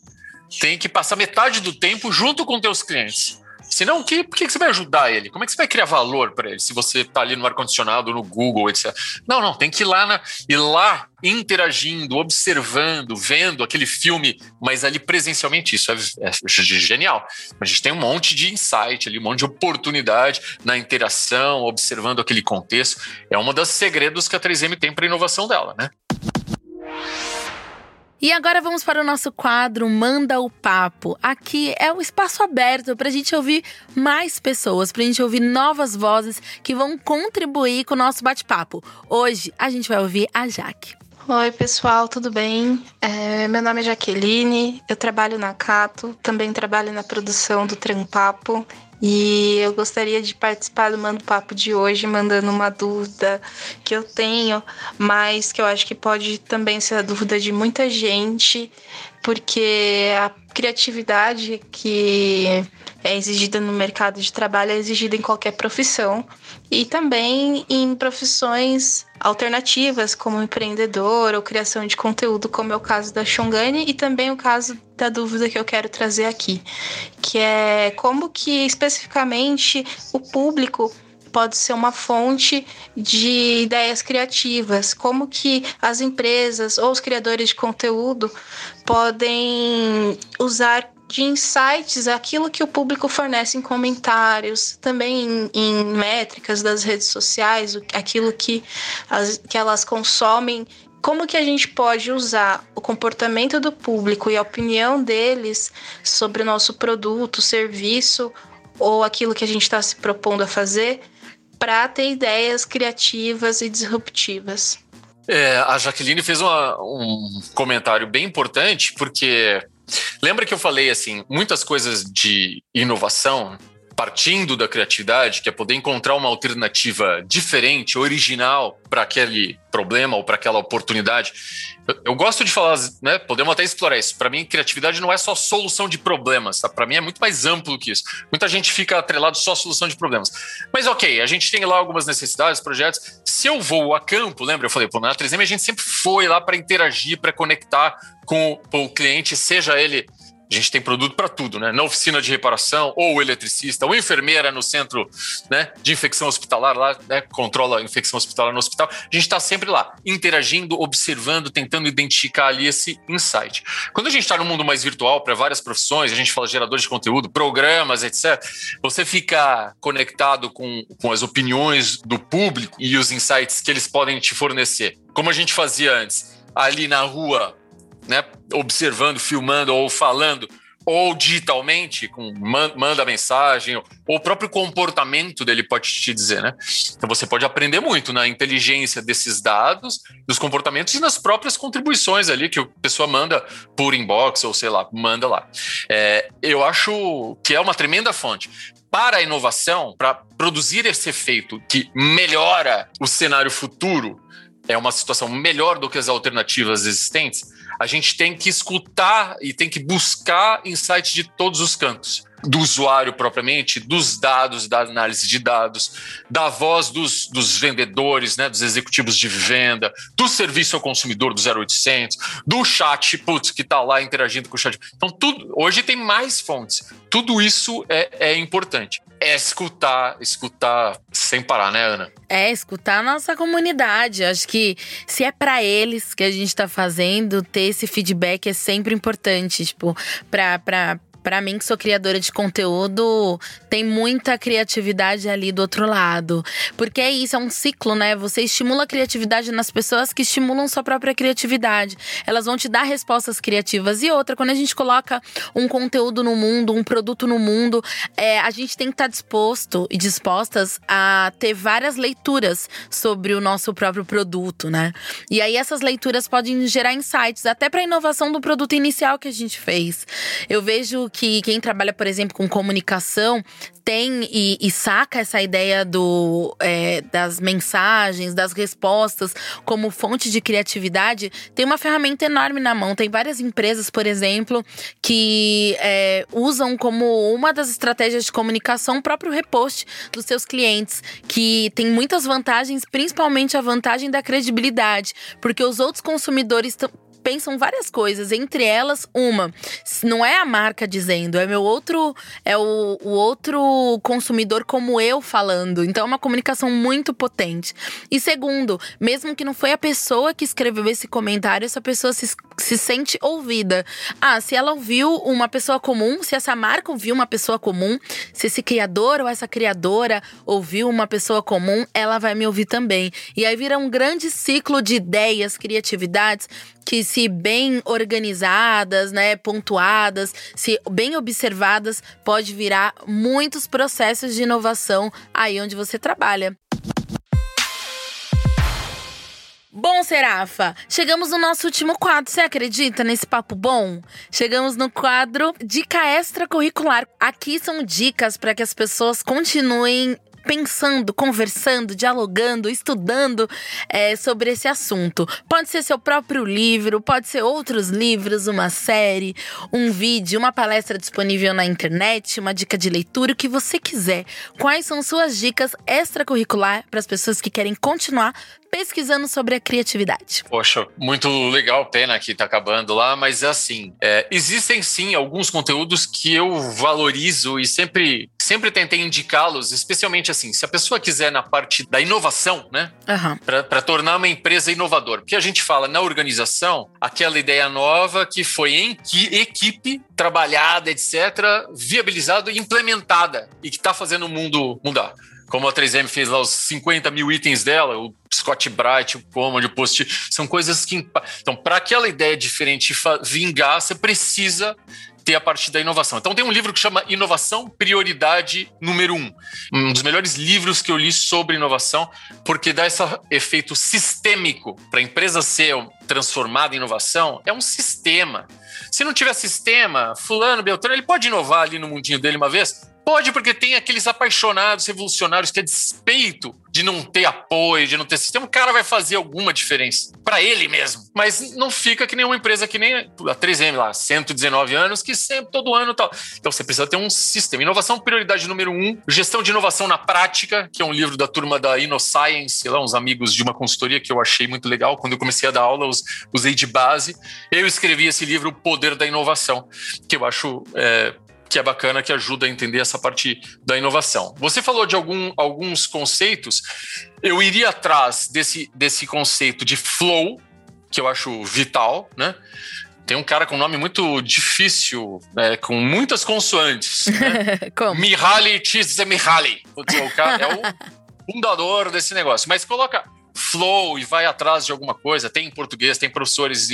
tem que passar metade do tempo junto com teus clientes. Senão, que, por que você vai ajudar ele? Como é que você vai criar valor para ele se você está ali no ar-condicionado, no Google, etc? Não, não, tem que ir lá, na, ir lá interagindo, observando, vendo aquele filme, mas ali presencialmente. Isso é, é genial. A gente tem um monte de insight ali, um monte de oportunidade na interação, observando aquele contexto. É um dos segredos que a 3M tem para a inovação dela, né? E agora vamos para o nosso quadro Manda o Papo. Aqui é o um espaço aberto para a gente ouvir mais pessoas, para a gente ouvir novas vozes que vão contribuir com o nosso bate-papo. Hoje a gente vai ouvir a Jaque. Oi, pessoal, tudo bem? É, meu nome é Jaqueline, eu trabalho na Cato, também trabalho na produção do Trampapo e eu gostaria de participar do Mando Papo de hoje, mandando uma dúvida que eu tenho, mas que eu acho que pode também ser a dúvida de muita gente, porque a criatividade que é exigida no mercado de trabalho é exigida em qualquer profissão e também em profissões alternativas, como empreendedor ou criação de conteúdo, como é o caso da Shongani e também o caso da dúvida que eu quero trazer aqui, que é como que especificamente o público pode ser uma fonte de ideias criativas, como que as empresas ou os criadores de conteúdo podem usar de insights, aquilo que o público fornece em comentários, também em, em métricas das redes sociais, aquilo que, as, que elas consomem como que a gente pode usar o comportamento do público e a opinião deles sobre o nosso produto, serviço ou aquilo que a gente está se propondo a fazer para ter ideias criativas e disruptivas. É, a Jaqueline fez uma, um comentário bem importante, porque lembra que eu falei assim, muitas coisas de inovação partindo da criatividade, que é poder encontrar uma alternativa diferente, original para aquele problema ou para aquela oportunidade. Eu, eu, gosto de falar, né? Podemos até explorar isso. Para mim, criatividade não é só solução de problemas, tá? Para mim é muito mais amplo que isso. Muita gente fica atrelado só à solução de problemas. Mas ok, a gente tem lá algumas necessidades, projetos. Se eu vou a campo, lembra? Eu falei, pô, na 3M a gente sempre foi lá para interagir, para conectar com, com o cliente, seja ele a gente tem produto para tudo, né? Na oficina de reparação, ou eletricista, ou enfermeira no centro né, de infecção hospitalar, lá, né, controla a infecção hospitalar no hospital. A gente está sempre lá, interagindo, observando, tentando identificar ali esse insight. Quando a gente está no mundo mais virtual, para várias profissões, a gente fala geradores de conteúdo, programas, etc., você fica conectado com, com as opiniões do público e os insights que eles podem te fornecer. Como a gente fazia antes, ali na rua, né, observando, filmando ou falando, ou digitalmente, com manda mensagem, ou o próprio comportamento dele pode te dizer, né? Então você pode aprender muito na inteligência desses dados, dos comportamentos e nas próprias contribuições ali que a pessoa manda por inbox ou sei lá, manda lá. É, eu acho que é uma tremenda fonte para a inovação, para produzir esse efeito que melhora o cenário futuro, é uma situação melhor do que as alternativas existentes a gente tem que escutar e tem que buscar insights de todos os cantos. Do usuário propriamente, dos dados, da análise de dados, da voz dos, dos vendedores, né, dos executivos de venda, do serviço ao consumidor do 0800, do chat, putz, que está lá interagindo com o chat. Então, tudo, hoje tem mais fontes. Tudo isso é, é importante. É escutar, escutar sem parar, né, Ana? É, escutar a nossa comunidade. Acho que se é para eles que a gente está fazendo, ter esse feedback é sempre importante, tipo, para para mim, que sou criadora de conteúdo, tem muita criatividade ali do outro lado. Porque é isso, é um ciclo, né? Você estimula a criatividade nas pessoas que estimulam sua própria criatividade. Elas vão te dar respostas criativas. E outra, quando a gente coloca um conteúdo no mundo, um produto no mundo, é, a gente tem que estar tá disposto e dispostas a ter várias leituras sobre o nosso próprio produto, né? E aí essas leituras podem gerar insights, até para a inovação do produto inicial que a gente fez. Eu vejo que quem trabalha, por exemplo, com comunicação tem e, e saca essa ideia do, é, das mensagens, das respostas como fonte de criatividade, tem uma ferramenta enorme na mão. Tem várias empresas, por exemplo, que é, usam como uma das estratégias de comunicação o próprio repost dos seus clientes, que tem muitas vantagens, principalmente a vantagem da credibilidade, porque os outros consumidores pensam várias coisas, entre elas uma, não é a marca dizendo, é meu outro, é o, o outro consumidor como eu falando. Então é uma comunicação muito potente. E segundo, mesmo que não foi a pessoa que escreveu esse comentário, essa pessoa se, se sente ouvida. Ah, se ela ouviu uma pessoa comum, se essa marca ouviu uma pessoa comum, se esse criador ou essa criadora ouviu uma pessoa comum, ela vai me ouvir também. E aí vira um grande ciclo de ideias, criatividades que se bem organizadas, né, pontuadas, se bem observadas, pode virar muitos processos de inovação aí onde você trabalha. Bom, Serafa, chegamos no nosso último quadro. Você acredita nesse papo bom? Chegamos no quadro Dica Extracurricular. Aqui são dicas para que as pessoas continuem pensando, conversando, dialogando, estudando é, sobre esse assunto. Pode ser seu próprio livro, pode ser outros livros, uma série, um vídeo, uma palestra disponível na internet, uma dica de leitura, o que você quiser. Quais são suas dicas extracurricular para as pessoas que querem continuar pesquisando sobre a criatividade. Poxa, muito legal, pena que tá acabando lá, mas é assim, é, existem sim alguns conteúdos que eu valorizo e sempre, sempre tentei indicá-los, especialmente assim, se a pessoa quiser na parte da inovação, né, uhum. para tornar uma empresa inovadora, porque a gente fala na organização, aquela ideia nova que foi em equipe, trabalhada, etc., viabilizada e implementada e que está fazendo o mundo mudar como a 3M fez lá os 50 mil itens dela, o Scott Bright, o Command, o Post, são coisas que. Então, para aquela ideia diferente vingar, você precisa ter a partir da inovação. Então tem um livro que chama Inovação Prioridade Número Um. Um dos melhores livros que eu li sobre inovação, porque dá esse efeito sistêmico para a empresa ser transformada em inovação, é um sistema. Se não tiver sistema, fulano, Beltrano, ele pode inovar ali no mundinho dele uma vez? Pode, porque tem aqueles apaixonados revolucionários que, a despeito de não ter apoio, de não ter sistema, o cara vai fazer alguma diferença para ele mesmo. Mas não fica que nem uma empresa que nem a 3M lá, 119 anos, que sempre, todo ano tal. Então você precisa ter um sistema. Inovação, prioridade número um. Gestão de inovação na prática, que é um livro da turma da InnoScience, lá, uns amigos de uma consultoria que eu achei muito legal. Quando eu comecei a dar aula, usei de base. Eu escrevi esse livro, O Poder da Inovação, que eu acho é, que é bacana, que ajuda a entender essa parte da inovação. Você falou de algum, alguns conceitos, eu iria atrás desse, desse conceito de flow, que eu acho vital, né? Tem um cara com um nome muito difícil, né, com muitas consoantes. Né? Como? Mihaly Csikszentmihalyi. O cara é o fundador desse negócio. Mas coloca flow e vai atrás de alguma coisa. Tem em português, tem professores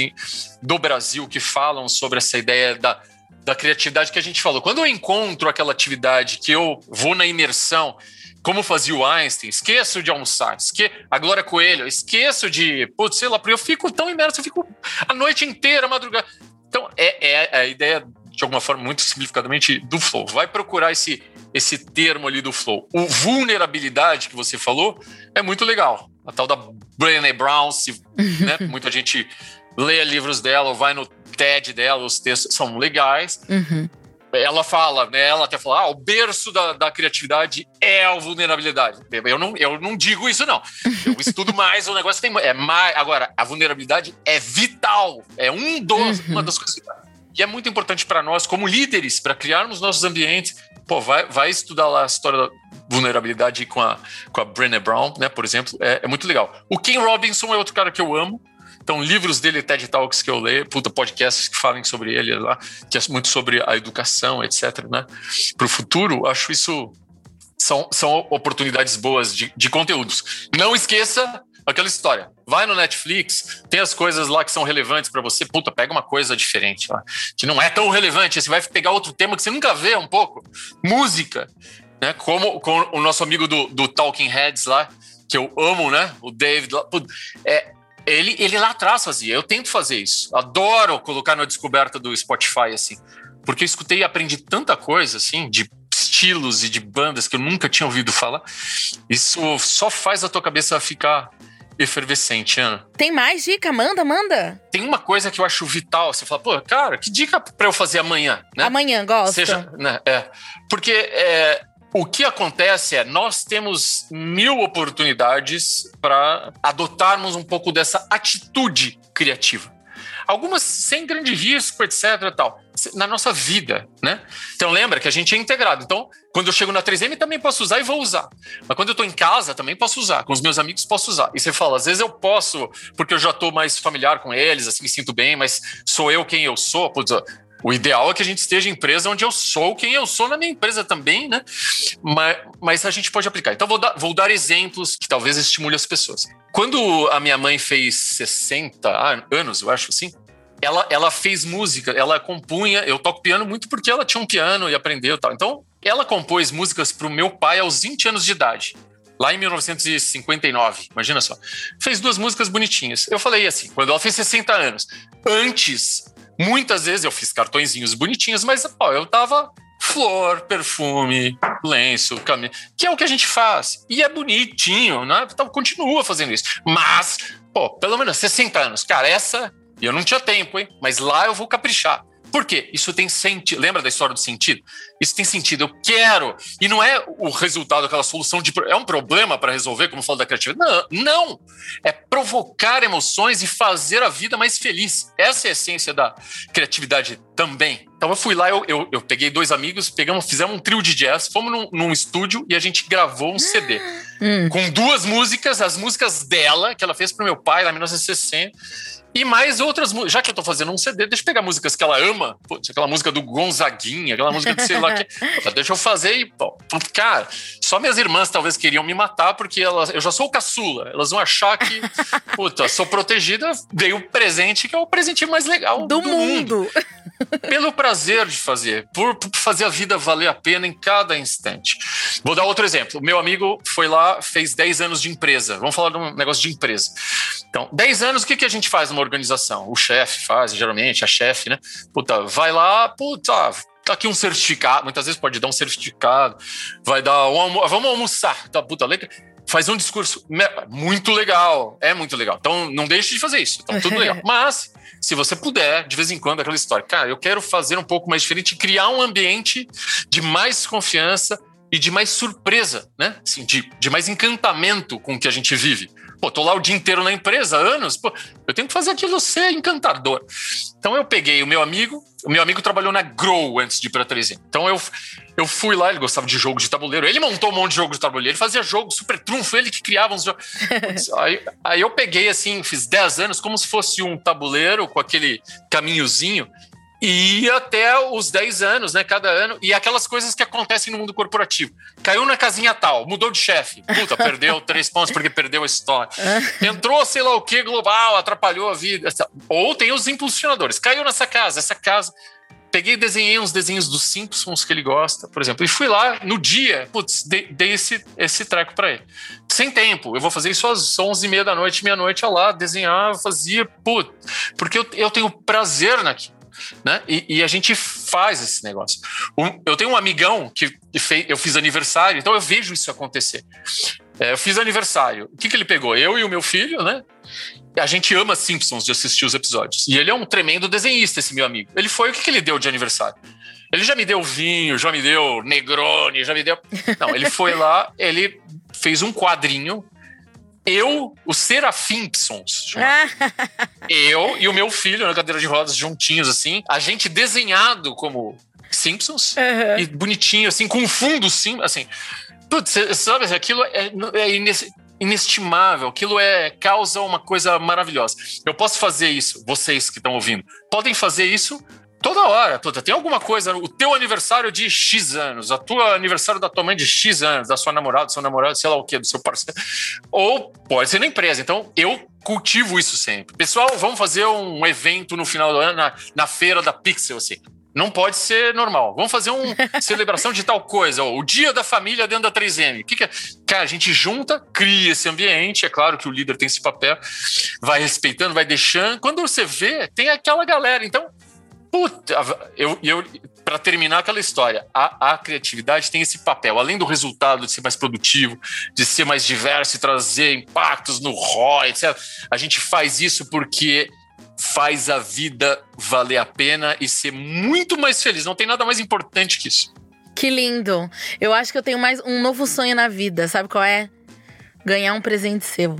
do Brasil que falam sobre essa ideia da da criatividade que a gente falou. Quando eu encontro aquela atividade que eu vou na imersão, como fazia o Einstein, esqueço de almoçar, esque... a Glória Coelho, esqueço de, putz, sei lá, porque eu fico tão imerso, eu fico a noite inteira, a madrugada. Então, é, é a ideia, de alguma forma, muito simplificadamente, do flow. Vai procurar esse, esse termo ali do flow. O vulnerabilidade que você falou é muito legal. A tal da Brené Brown, se, né, muita gente lê livros dela ou vai no TED dela, os textos são legais. Uhum. ela fala, né? Ela até fala, ah, o berço da, da criatividade é a vulnerabilidade. Eu não, eu não digo isso, não. Eu estudo mais, o negócio tem. É mais, agora, a vulnerabilidade é vital. É um dos, uhum. uma das coisas que é muito importante para nós, como líderes, para criarmos nossos ambientes. Pô, vai, vai estudar lá a história da vulnerabilidade com a, com a Brené Brown, né? Por exemplo, é, é muito legal. O Ken Robinson é outro cara que eu amo. Então, livros dele, TED Talks que eu leio, puta, podcasts que falem sobre ele lá, que é muito sobre a educação, etc, né? Para o futuro, acho isso são, são oportunidades boas de, de conteúdos. Não esqueça aquela história. Vai no Netflix, tem as coisas lá que são relevantes para você. Puta, pega uma coisa diferente lá, que não é tão relevante. Você vai pegar outro tema que você nunca vê um pouco. Música, né? Como, com o nosso amigo do, do Talking Heads lá, que eu amo, né? O David. É, ele, ele lá atrás fazia. Eu tento fazer isso. Adoro colocar na descoberta do Spotify, assim. Porque eu escutei e aprendi tanta coisa, assim, de estilos e de bandas que eu nunca tinha ouvido falar. Isso só faz a tua cabeça ficar efervescente, Ana. Tem mais dica? Manda, manda. Tem uma coisa que eu acho vital. Você fala, pô, cara, que dica para eu fazer amanhã? Né? Amanhã, gosto. Seja, né, é, porque é, o que acontece é nós temos mil oportunidades para adotarmos um pouco dessa atitude criativa. Algumas sem grande risco, etc. Tal, na nossa vida, né? Então lembra que a gente é integrado. Então, quando eu chego na 3M, também posso usar e vou usar. Mas quando eu estou em casa, também posso usar. Com os meus amigos, posso usar. E você fala, às vezes eu posso, porque eu já estou mais familiar com eles, assim, me sinto bem, mas sou eu quem eu sou. Putz, o ideal é que a gente esteja em empresa onde eu sou quem eu sou na minha empresa também, né? Mas, mas a gente pode aplicar. Então, vou dar, vou dar exemplos que talvez estimule as pessoas. Quando a minha mãe fez 60 anos, eu acho assim, ela, ela fez música, ela compunha. Eu toco piano muito porque ela tinha um piano e aprendeu tal. Então, ela compôs músicas para o meu pai aos 20 anos de idade lá em 1959, imagina só. Fez duas músicas bonitinhas. Eu falei assim, quando ela fez 60 anos, antes Muitas vezes eu fiz cartõezinhos bonitinhos, mas ó, eu tava flor, perfume, lenço, caminho, que é o que a gente faz. E é bonitinho, né? Então continua fazendo isso. Mas, pô, pelo menos 60 anos. Cara, essa eu não tinha tempo, hein? Mas lá eu vou caprichar. Por quê? Isso tem sentido. Lembra da história do sentido? Isso tem sentido. Eu quero. E não é o resultado daquela solução de. É um problema para resolver, como falo da criatividade. Não, não. É provocar emoções e fazer a vida mais feliz. Essa é a essência da criatividade também. Então eu fui lá, eu, eu, eu peguei dois amigos, pegamos, fizemos um trio de jazz, fomos num, num estúdio e a gente gravou um CD. Hum. Com duas músicas, as músicas dela, que ela fez para meu pai lá em 1960 e mais outras músicas. Já que eu tô fazendo um CD, deixa eu pegar músicas que ela ama. Putz, aquela música do Gonzaguinha, aquela música de sei lá que. deixa eu fazer e. Pô, cara, só minhas irmãs talvez queriam me matar, porque elas, eu já sou o caçula. Elas vão achar que, puta, sou protegida, dei o presente que é o presente mais legal do, do mundo. mundo. Pelo prazer de fazer, por, por fazer a vida valer a pena em cada instante. Vou dar outro exemplo. O meu amigo foi lá, fez 10 anos de empresa. Vamos falar de um negócio de empresa. Então, 10 anos, o que, que a gente faz numa organização? O chefe faz, geralmente, a chefe, né? Puta, vai lá, puta, tá aqui um certificado. Muitas vezes pode dar um certificado, vai dar um almo vamos almoçar. Tá, puta, legal. Faz um discurso muito legal, é muito legal. Então, não deixe de fazer isso, tá tudo legal. Mas, se você puder, de vez em quando, aquela história, cara, eu quero fazer um pouco mais diferente, criar um ambiente de mais confiança e de mais surpresa, né? Assim, de, de mais encantamento com o que a gente vive. Pô, tô lá o dia inteiro na empresa, anos, pô, eu tenho que fazer aquilo ser encantador. Então eu peguei o meu amigo, o meu amigo trabalhou na Grow antes de ir para 3 Então eu, eu fui lá, ele gostava de jogo de tabuleiro, ele montou um monte de jogo de tabuleiro, ele fazia jogo super trunfo, ele que criava uns jogos. aí, aí eu peguei assim, fiz 10 anos, como se fosse um tabuleiro com aquele caminhozinho, e até os 10 anos, né? Cada ano. E aquelas coisas que acontecem no mundo corporativo. Caiu na casinha tal, mudou de chefe. Puta, perdeu três pontos porque perdeu a história. Entrou, sei lá o que, global, atrapalhou a vida. Ou tem os impulsionadores. Caiu nessa casa, essa casa. Peguei e desenhei uns desenhos dos Simpsons que ele gosta, por exemplo, e fui lá no dia, putz, dei, dei esse, esse treco para ele. Sem tempo, eu vou fazer isso às 11 e meia da noite, meia-noite, lá, desenhar, fazia, putz, porque eu, eu tenho prazer naquilo né? E, e, a gente faz esse negócio. Um, eu tenho um amigão que, fez, eu fiz aniversário, então eu vejo isso acontecer. É, eu fiz aniversário. O que, que ele pegou? Eu e o meu filho, né? A gente ama Simpsons de assistir os episódios. E ele é um tremendo desenhista, esse meu amigo. Ele foi, o que, que ele deu de aniversário? Ele já me deu vinho, já me deu Negroni, já me deu. Não, ele foi lá, ele fez um quadrinho. Eu, o Serafimpsons, eu e o meu filho na cadeira de rodas juntinhos assim, a gente desenhado como Simpsons uhum. e bonitinho assim, com um fundo sim, assim. Putz, sabe, aquilo é, é inestimável, aquilo é causa uma coisa maravilhosa. Eu posso fazer isso, vocês que estão ouvindo, podem fazer isso toda hora, toda. Tem alguma coisa, o teu aniversário de X anos, a tua aniversário da tua mãe de X anos, da sua namorada, do seu namorado, sei lá o que, do seu parceiro. Ou pode ser na empresa. Então, eu cultivo isso sempre. Pessoal, vamos fazer um evento no final do ano, na, na feira da Pixel, assim. Não pode ser normal. Vamos fazer uma celebração de tal coisa. o dia da família dentro da 3M. O que, que é? Cara, a gente junta, cria esse ambiente. É claro que o líder tem esse papel, vai respeitando, vai deixando. Quando você vê, tem aquela galera. Então, puta, eu, eu para terminar aquela história, a, a, criatividade tem esse papel, além do resultado de ser mais produtivo, de ser mais diverso e trazer impactos no ROI, etc. A gente faz isso porque faz a vida valer a pena e ser muito mais feliz. Não tem nada mais importante que isso. Que lindo. Eu acho que eu tenho mais um novo sonho na vida. Sabe qual é? Ganhar um presente seu.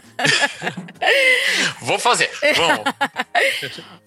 Vou fazer. Vamos.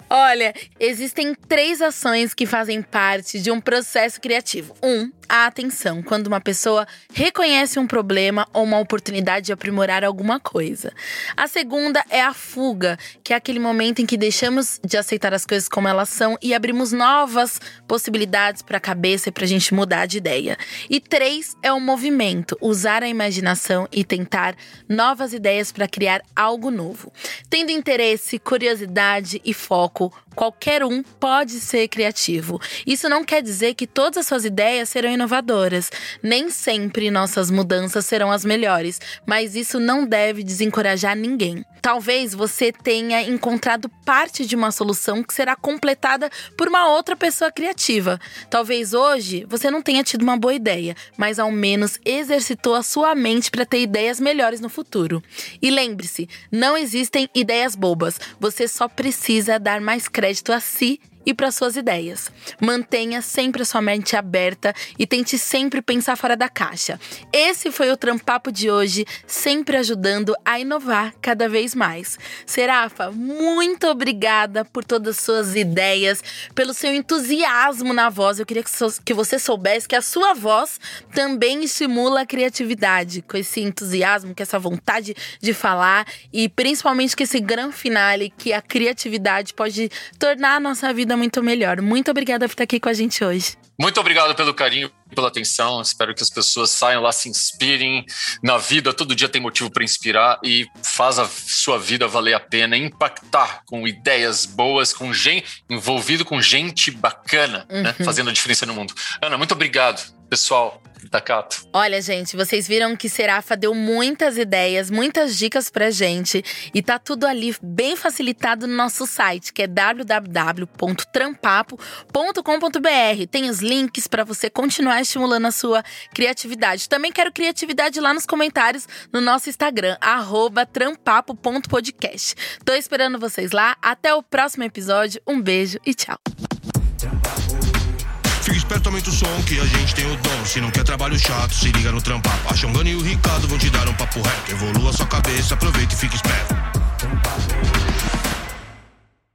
Olha, existem três ações que fazem parte de um processo criativo. Um, a atenção, quando uma pessoa reconhece um problema ou uma oportunidade de aprimorar alguma coisa. A segunda é a fuga, que é aquele momento em que deixamos de aceitar as coisas como elas são e abrimos novas possibilidades para a cabeça e para a gente mudar de ideia. E três é o movimento, usar a imaginação e tentar novas ideias para criar algo novo. Tendo interesse, curiosidade e foco, qualquer um pode ser criativo. Isso não quer dizer que todas as suas ideias serão inovadoras. Nem sempre nossas mudanças serão as melhores, mas isso não deve desencorajar ninguém. Talvez você tenha encontrado parte de uma solução que será completada por uma outra pessoa criativa. Talvez hoje você não tenha tido uma boa ideia, mas ao menos exercitou a sua mente para ter ideias melhores no futuro. E lembre-se, não existem ideias bobas. Você só precisa dar mais crédito a si e para suas ideias. Mantenha sempre a sua mente aberta e tente sempre pensar fora da caixa. Esse foi o Trampapo de hoje, sempre ajudando a inovar cada vez mais. Serafa, muito obrigada por todas as suas ideias, pelo seu entusiasmo na voz. Eu queria que você soubesse que a sua voz também estimula a criatividade, com esse entusiasmo, com essa vontade de falar e principalmente com esse grande finale que a criatividade pode tornar a nossa vida vida muito melhor. Muito obrigada por estar aqui com a gente hoje. Muito obrigado pelo carinho, pela atenção. Espero que as pessoas saiam lá, se inspirem na vida. Todo dia tem motivo para inspirar e faz a sua vida valer a pena, impactar com ideias boas, com gente envolvido com gente bacana, né? uhum. né? fazendo a diferença no mundo. Ana, muito obrigado, pessoal. Tacato. Olha, gente, vocês viram que Serafa deu muitas ideias, muitas dicas pra gente. E tá tudo ali bem facilitado no nosso site, que é www.trampapo.com.br. Tem os links para você continuar estimulando a sua criatividade. Também quero criatividade lá nos comentários no nosso Instagram, trampapo.podcast. Tô esperando vocês lá. Até o próximo episódio. Um beijo e tchau. Esperto, aumenta o som que a gente tem o dom. Se não quer trabalho chato, se liga no trampar. A Xongana e o Ricardo vão te dar um papo reto. Evolua sua cabeça, aproveita e fica esperto.